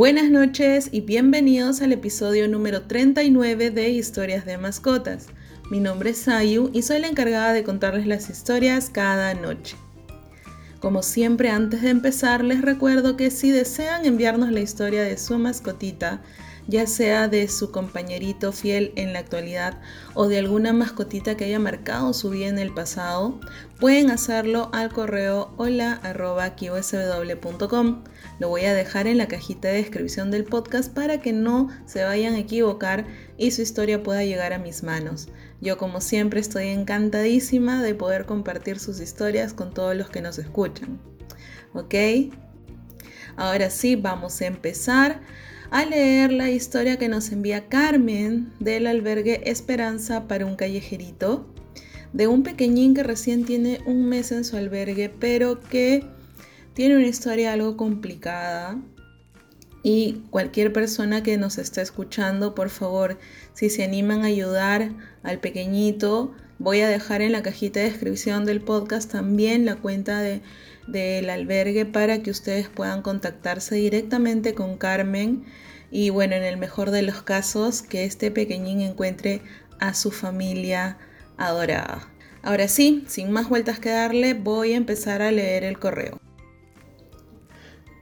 Buenas noches y bienvenidos al episodio número 39 de Historias de Mascotas. Mi nombre es Sayu y soy la encargada de contarles las historias cada noche. Como siempre, antes de empezar, les recuerdo que si desean enviarnos la historia de su mascotita, ya sea de su compañerito fiel en la actualidad o de alguna mascotita que haya marcado su vida en el pasado, pueden hacerlo al correo hola.qsw.com. Lo voy a dejar en la cajita de descripción del podcast para que no se vayan a equivocar y su historia pueda llegar a mis manos. Yo como siempre estoy encantadísima de poder compartir sus historias con todos los que nos escuchan. ¿Ok? Ahora sí, vamos a empezar a leer la historia que nos envía Carmen del albergue Esperanza para un callejerito, de un pequeñín que recién tiene un mes en su albergue, pero que tiene una historia algo complicada. Y cualquier persona que nos esté escuchando, por favor, si se animan a ayudar al pequeñito, voy a dejar en la cajita de descripción del podcast también la cuenta de del albergue para que ustedes puedan contactarse directamente con Carmen y bueno, en el mejor de los casos, que este pequeñín encuentre a su familia adorada. Ahora sí, sin más vueltas que darle, voy a empezar a leer el correo.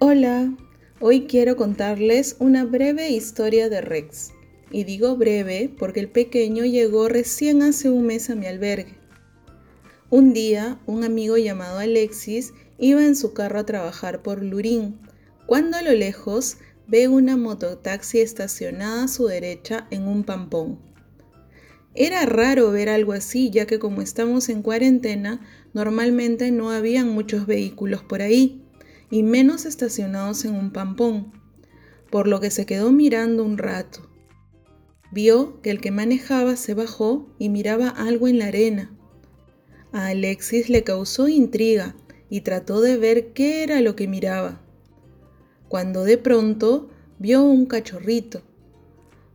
Hola, hoy quiero contarles una breve historia de Rex. Y digo breve porque el pequeño llegó recién hace un mes a mi albergue. Un día, un amigo llamado Alexis Iba en su carro a trabajar por Lurín, cuando a lo lejos ve una mototaxi estacionada a su derecha en un pampón. Era raro ver algo así, ya que como estamos en cuarentena, normalmente no habían muchos vehículos por ahí, y menos estacionados en un pampón, por lo que se quedó mirando un rato. Vio que el que manejaba se bajó y miraba algo en la arena. A Alexis le causó intriga y trató de ver qué era lo que miraba, cuando de pronto vio un cachorrito,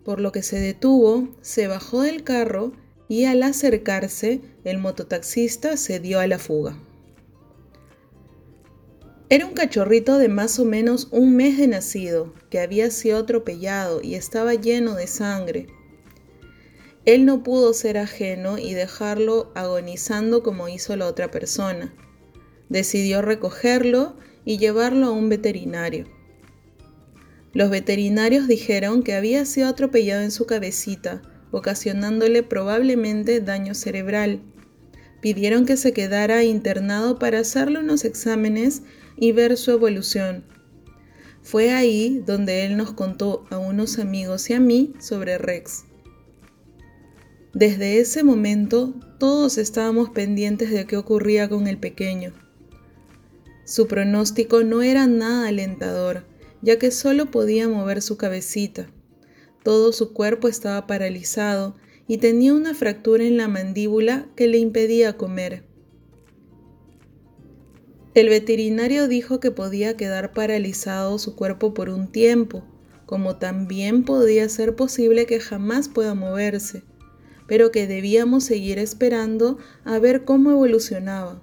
por lo que se detuvo, se bajó del carro y al acercarse el mototaxista se dio a la fuga. Era un cachorrito de más o menos un mes de nacido, que había sido atropellado y estaba lleno de sangre. Él no pudo ser ajeno y dejarlo agonizando como hizo la otra persona decidió recogerlo y llevarlo a un veterinario. Los veterinarios dijeron que había sido atropellado en su cabecita, ocasionándole probablemente daño cerebral. Pidieron que se quedara internado para hacerle unos exámenes y ver su evolución. Fue ahí donde él nos contó a unos amigos y a mí sobre Rex. Desde ese momento todos estábamos pendientes de qué ocurría con el pequeño. Su pronóstico no era nada alentador, ya que solo podía mover su cabecita. Todo su cuerpo estaba paralizado y tenía una fractura en la mandíbula que le impedía comer. El veterinario dijo que podía quedar paralizado su cuerpo por un tiempo, como también podía ser posible que jamás pueda moverse, pero que debíamos seguir esperando a ver cómo evolucionaba.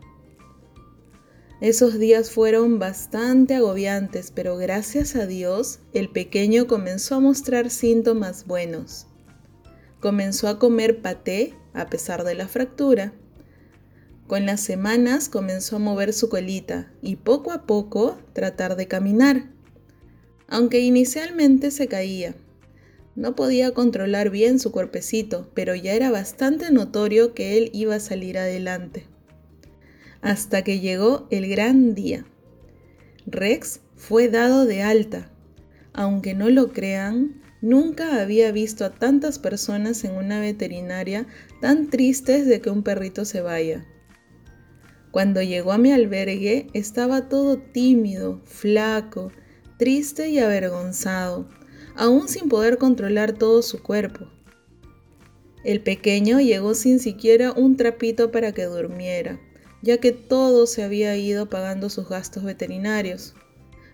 Esos días fueron bastante agobiantes, pero gracias a Dios el pequeño comenzó a mostrar síntomas buenos. Comenzó a comer paté a pesar de la fractura. Con las semanas comenzó a mover su colita y poco a poco tratar de caminar. Aunque inicialmente se caía. No podía controlar bien su cuerpecito, pero ya era bastante notorio que él iba a salir adelante hasta que llegó el gran día. Rex fue dado de alta. Aunque no lo crean, nunca había visto a tantas personas en una veterinaria tan tristes de que un perrito se vaya. Cuando llegó a mi albergue estaba todo tímido, flaco, triste y avergonzado, aún sin poder controlar todo su cuerpo. El pequeño llegó sin siquiera un trapito para que durmiera ya que todo se había ido pagando sus gastos veterinarios.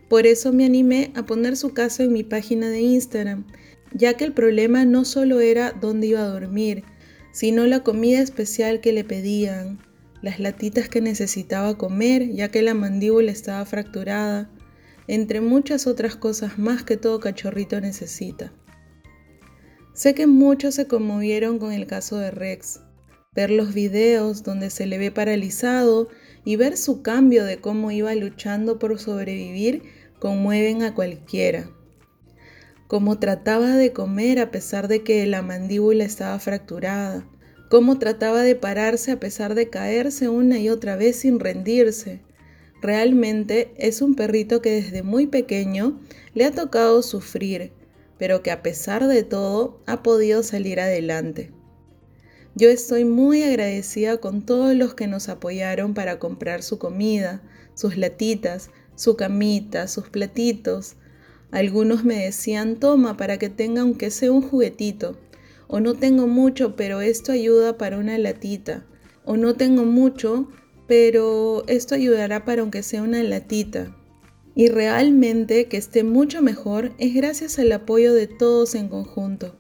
Por eso me animé a poner su caso en mi página de Instagram, ya que el problema no solo era dónde iba a dormir, sino la comida especial que le pedían, las latitas que necesitaba comer, ya que la mandíbula estaba fracturada, entre muchas otras cosas más que todo cachorrito necesita. Sé que muchos se conmovieron con el caso de Rex. Ver los videos donde se le ve paralizado y ver su cambio de cómo iba luchando por sobrevivir conmueven a cualquiera. Cómo trataba de comer a pesar de que la mandíbula estaba fracturada. Cómo trataba de pararse a pesar de caerse una y otra vez sin rendirse. Realmente es un perrito que desde muy pequeño le ha tocado sufrir, pero que a pesar de todo ha podido salir adelante. Yo estoy muy agradecida con todos los que nos apoyaron para comprar su comida, sus latitas, su camita, sus platitos. Algunos me decían, toma para que tenga aunque sea un juguetito. O no tengo mucho, pero esto ayuda para una latita. O no tengo mucho, pero esto ayudará para aunque sea una latita. Y realmente que esté mucho mejor es gracias al apoyo de todos en conjunto.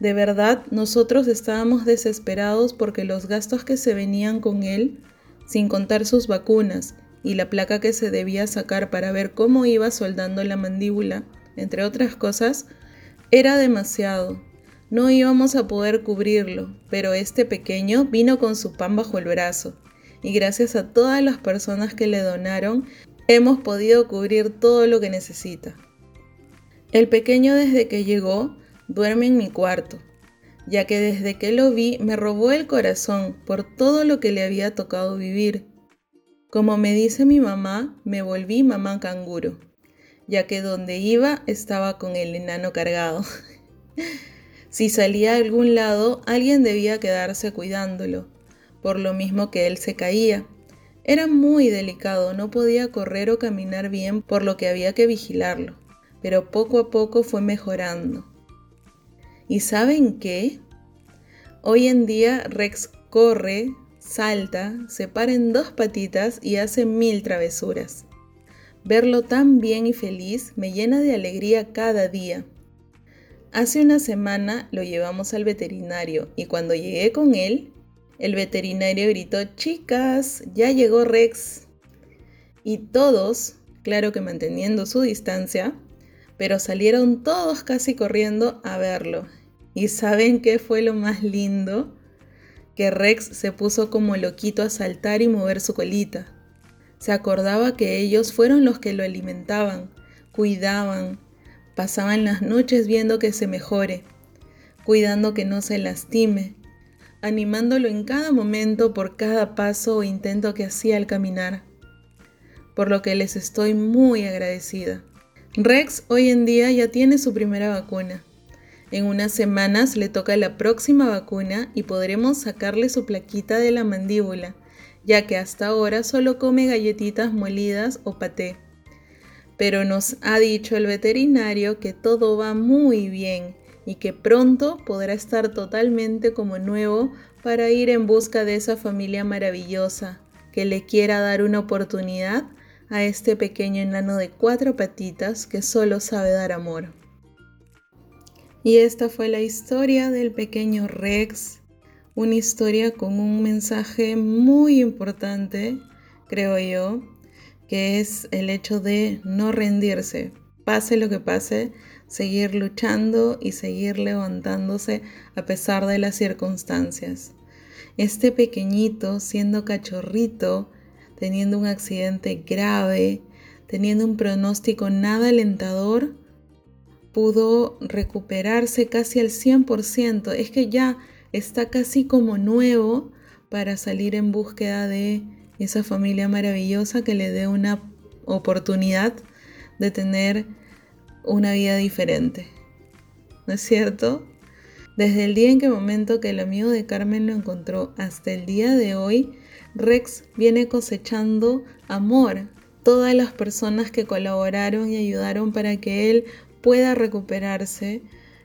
De verdad, nosotros estábamos desesperados porque los gastos que se venían con él, sin contar sus vacunas y la placa que se debía sacar para ver cómo iba soldando la mandíbula, entre otras cosas, era demasiado. No íbamos a poder cubrirlo, pero este pequeño vino con su pan bajo el brazo y gracias a todas las personas que le donaron, hemos podido cubrir todo lo que necesita. El pequeño desde que llegó duerme en mi cuarto, ya que desde que lo vi me robó el corazón por todo lo que le había tocado vivir. Como me dice mi mamá, me volví mamá canguro, ya que donde iba estaba con el enano cargado. si salía a algún lado, alguien debía quedarse cuidándolo, por lo mismo que él se caía. Era muy delicado, no podía correr o caminar bien por lo que había que vigilarlo, pero poco a poco fue mejorando. ¿Y saben qué? Hoy en día Rex corre, salta, se para en dos patitas y hace mil travesuras. Verlo tan bien y feliz me llena de alegría cada día. Hace una semana lo llevamos al veterinario y cuando llegué con él el veterinario gritó, chicas, ya llegó Rex. Y todos, claro que manteniendo su distancia, pero salieron todos casi corriendo a verlo. ¿Y saben qué fue lo más lindo? Que Rex se puso como loquito a saltar y mover su colita. Se acordaba que ellos fueron los que lo alimentaban, cuidaban, pasaban las noches viendo que se mejore, cuidando que no se lastime, animándolo en cada momento por cada paso o intento que hacía al caminar, por lo que les estoy muy agradecida. Rex hoy en día ya tiene su primera vacuna. En unas semanas le toca la próxima vacuna y podremos sacarle su plaquita de la mandíbula, ya que hasta ahora solo come galletitas molidas o paté. Pero nos ha dicho el veterinario que todo va muy bien y que pronto podrá estar totalmente como nuevo para ir en busca de esa familia maravillosa que le quiera dar una oportunidad a este pequeño enano de cuatro patitas que solo sabe dar amor. Y esta fue la historia del pequeño Rex, una historia con un mensaje muy importante, creo yo, que es el hecho de no rendirse, pase lo que pase, seguir luchando y seguir levantándose a pesar de las circunstancias. Este pequeñito, siendo cachorrito, teniendo un accidente grave, teniendo un pronóstico nada alentador, pudo recuperarse casi al 100%. Es que ya está casi como nuevo para salir en búsqueda de esa familia maravillosa que le dé una oportunidad de tener una vida diferente. ¿No es cierto? Desde el día en que momento que el amigo de Carmen lo encontró hasta el día de hoy, Rex viene cosechando amor. Todas las personas que colaboraron y ayudaron para que él pueda recuperarse.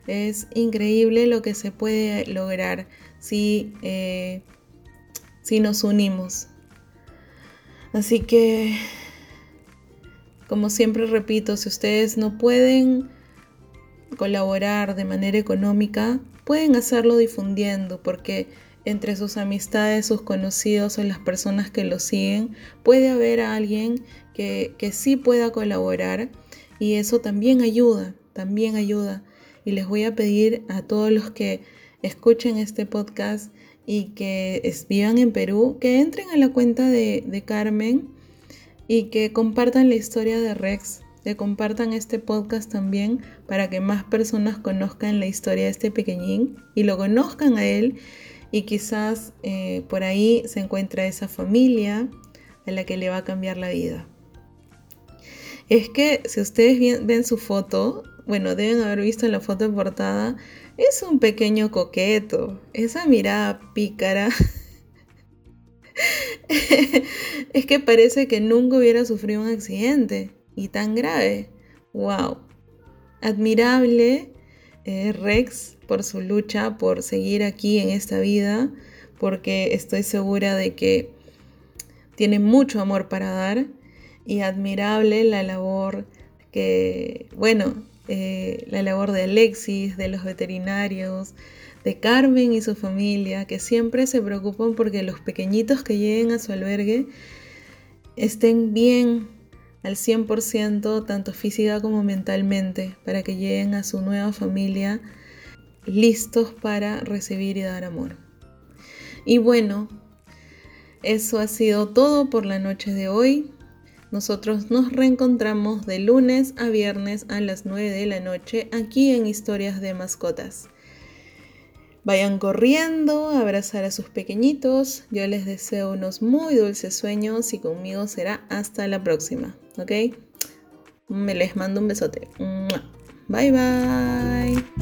Es increíble lo que se puede lograr si, eh, si nos unimos. Así que como siempre repito, si ustedes no pueden colaborar de manera económica, pueden hacerlo difundiendo, porque entre sus amistades, sus conocidos o las personas que lo siguen, puede haber alguien que, que sí pueda colaborar y eso también ayuda, también ayuda. Y les voy a pedir a todos los que escuchen este podcast y que vivan en Perú, que entren a la cuenta de, de Carmen y que compartan la historia de Rex, que compartan este podcast también para que más personas conozcan la historia de este pequeñín y lo conozcan a él y quizás eh, por ahí se encuentra esa familia a la que le va a cambiar la vida. Es que si ustedes ven su foto, bueno, deben haber visto la foto de portada, es un pequeño coqueto, esa mirada pícara. es que parece que nunca hubiera sufrido un accidente y tan grave. ¡Wow! Admirable eh, Rex por su lucha por seguir aquí en esta vida, porque estoy segura de que tiene mucho amor para dar y admirable la labor que, bueno, eh, la labor de Alexis, de los veterinarios, de Carmen y su familia, que siempre se preocupan porque los pequeñitos que lleguen a su albergue estén bien al 100%, tanto física como mentalmente, para que lleguen a su nueva familia listos para recibir y dar amor. Y bueno, eso ha sido todo por la noche de hoy. Nosotros nos reencontramos de lunes a viernes a las 9 de la noche aquí en Historias de Mascotas. Vayan corriendo a abrazar a sus pequeñitos. Yo les deseo unos muy dulces sueños y conmigo será hasta la próxima. ¿Ok? Me les mando un besote. Bye bye.